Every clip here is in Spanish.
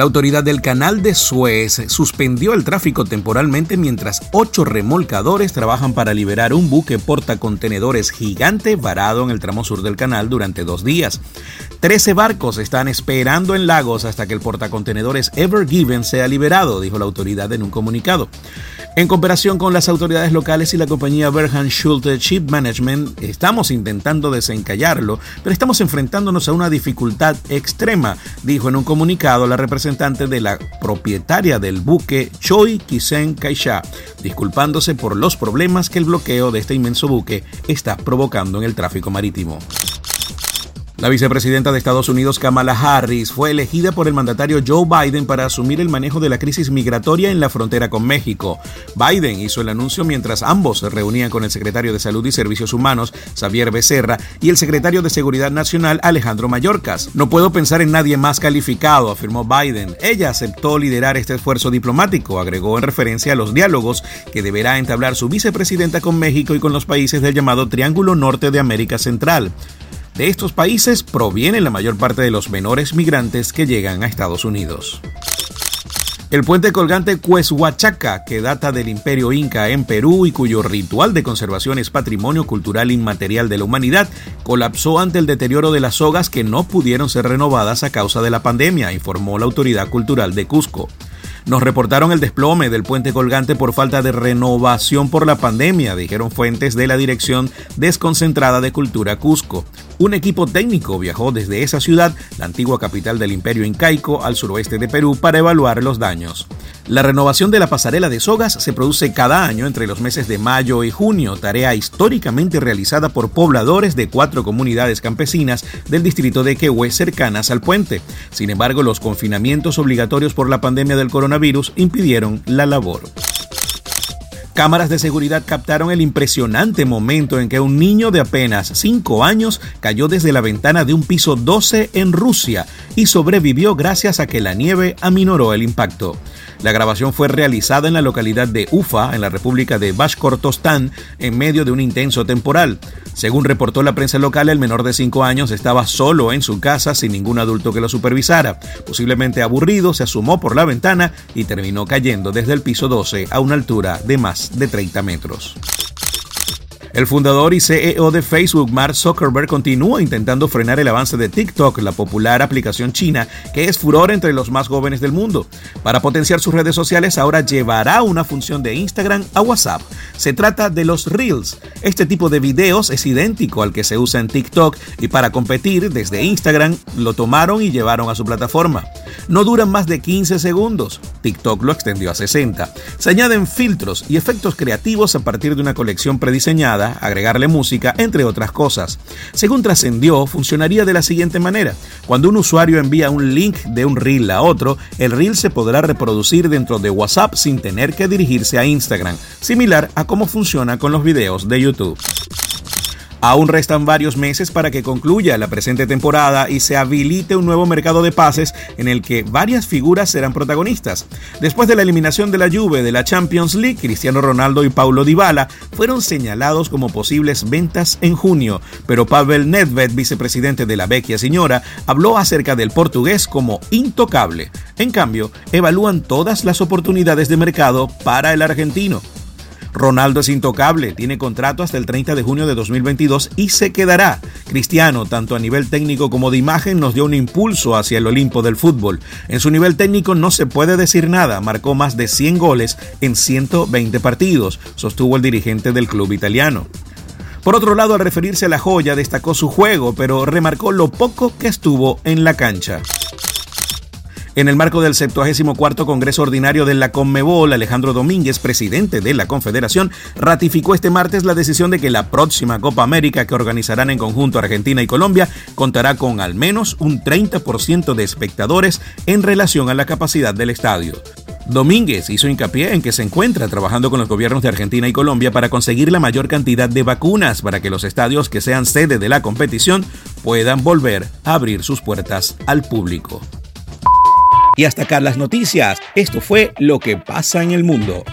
La autoridad del canal de Suez suspendió el tráfico temporalmente mientras ocho remolcadores trabajan para liberar un buque portacontenedores gigante varado en el tramo sur del canal durante dos días. Trece barcos están esperando en Lagos hasta que el portacontenedores Ever Given sea liberado, dijo la autoridad en un comunicado. En cooperación con las autoridades locales y la compañía Berhan Schulte Ship Management, estamos intentando desencallarlo, pero estamos enfrentándonos a una dificultad extrema, dijo en un comunicado la representante de la propietaria del buque Choi Kisen Kaisha, disculpándose por los problemas que el bloqueo de este inmenso buque está provocando en el tráfico marítimo. La vicepresidenta de Estados Unidos, Kamala Harris, fue elegida por el mandatario Joe Biden para asumir el manejo de la crisis migratoria en la frontera con México. Biden hizo el anuncio mientras ambos se reunían con el secretario de Salud y Servicios Humanos, Xavier Becerra, y el secretario de Seguridad Nacional, Alejandro Mayorkas. No puedo pensar en nadie más calificado, afirmó Biden. Ella aceptó liderar este esfuerzo diplomático, agregó en referencia a los diálogos que deberá entablar su vicepresidenta con México y con los países del llamado Triángulo Norte de América Central. De estos países provienen la mayor parte de los menores migrantes que llegan a Estados Unidos. El puente colgante Cueshuachaca, que data del imperio inca en Perú y cuyo ritual de conservación es patrimonio cultural inmaterial de la humanidad, colapsó ante el deterioro de las sogas que no pudieron ser renovadas a causa de la pandemia, informó la autoridad cultural de Cusco. Nos reportaron el desplome del puente colgante por falta de renovación por la pandemia, dijeron fuentes de la Dirección Desconcentrada de Cultura Cusco. Un equipo técnico viajó desde esa ciudad, la antigua capital del imperio incaico, al suroeste de Perú para evaluar los daños. La renovación de la pasarela de sogas se produce cada año entre los meses de mayo y junio, tarea históricamente realizada por pobladores de cuatro comunidades campesinas del distrito de Quehue cercanas al puente. Sin embargo, los confinamientos obligatorios por la pandemia del coronavirus impidieron la labor. Cámaras de seguridad captaron el impresionante momento en que un niño de apenas 5 años cayó desde la ventana de un piso 12 en Rusia y sobrevivió gracias a que la nieve aminoró el impacto. La grabación fue realizada en la localidad de Ufa, en la República de Bashkortostán, en medio de un intenso temporal. Según reportó la prensa local, el menor de 5 años estaba solo en su casa sin ningún adulto que lo supervisara. Posiblemente aburrido, se asomó por la ventana y terminó cayendo desde el piso 12 a una altura de más de 30 metros. El fundador y CEO de Facebook, Mark Zuckerberg, continúa intentando frenar el avance de TikTok, la popular aplicación china que es furor entre los más jóvenes del mundo. Para potenciar sus redes sociales, ahora llevará una función de Instagram a WhatsApp. Se trata de los Reels. Este tipo de videos es idéntico al que se usa en TikTok y para competir desde Instagram lo tomaron y llevaron a su plataforma. No duran más de 15 segundos. TikTok lo extendió a 60. Se añaden filtros y efectos creativos a partir de una colección prediseñada agregarle música, entre otras cosas. Según trascendió, funcionaría de la siguiente manera. Cuando un usuario envía un link de un reel a otro, el reel se podrá reproducir dentro de WhatsApp sin tener que dirigirse a Instagram, similar a cómo funciona con los videos de YouTube. Aún restan varios meses para que concluya la presente temporada y se habilite un nuevo mercado de pases en el que varias figuras serán protagonistas. Después de la eliminación de la Juve de la Champions League, Cristiano Ronaldo y Paulo Dybala fueron señalados como posibles ventas en junio, pero Pavel Nedved, vicepresidente de la Vecchia Señora, habló acerca del portugués como intocable. En cambio, evalúan todas las oportunidades de mercado para el argentino. Ronaldo es intocable, tiene contrato hasta el 30 de junio de 2022 y se quedará. Cristiano, tanto a nivel técnico como de imagen, nos dio un impulso hacia el Olimpo del fútbol. En su nivel técnico no se puede decir nada, marcó más de 100 goles en 120 partidos, sostuvo el dirigente del club italiano. Por otro lado, al referirse a la joya, destacó su juego, pero remarcó lo poco que estuvo en la cancha. En el marco del 74 Congreso Ordinario de la Conmebol, Alejandro Domínguez, presidente de la Confederación, ratificó este martes la decisión de que la próxima Copa América que organizarán en conjunto Argentina y Colombia contará con al menos un 30% de espectadores en relación a la capacidad del estadio. Domínguez hizo hincapié en que se encuentra trabajando con los gobiernos de Argentina y Colombia para conseguir la mayor cantidad de vacunas para que los estadios que sean sede de la competición puedan volver a abrir sus puertas al público. Y hasta acá las noticias. Esto fue Lo que pasa en el mundo.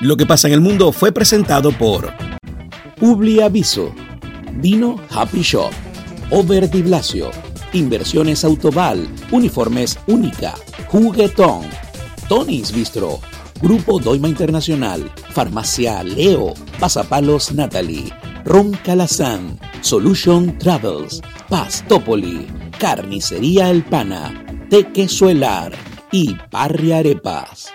Lo que pasa en el mundo fue presentado por Publi Aviso, Vino Happy Shop, Over Di Blasio, Inversiones Autoval, Uniformes Única, Juguetón, Tony's Bistro, Grupo Doima Internacional, Farmacia Leo, Pasapalos Natalie, Ron Calazán, Solution Travels, Pastopoli, Carnicería El Pana, Tequesuelar y Parri Arepas.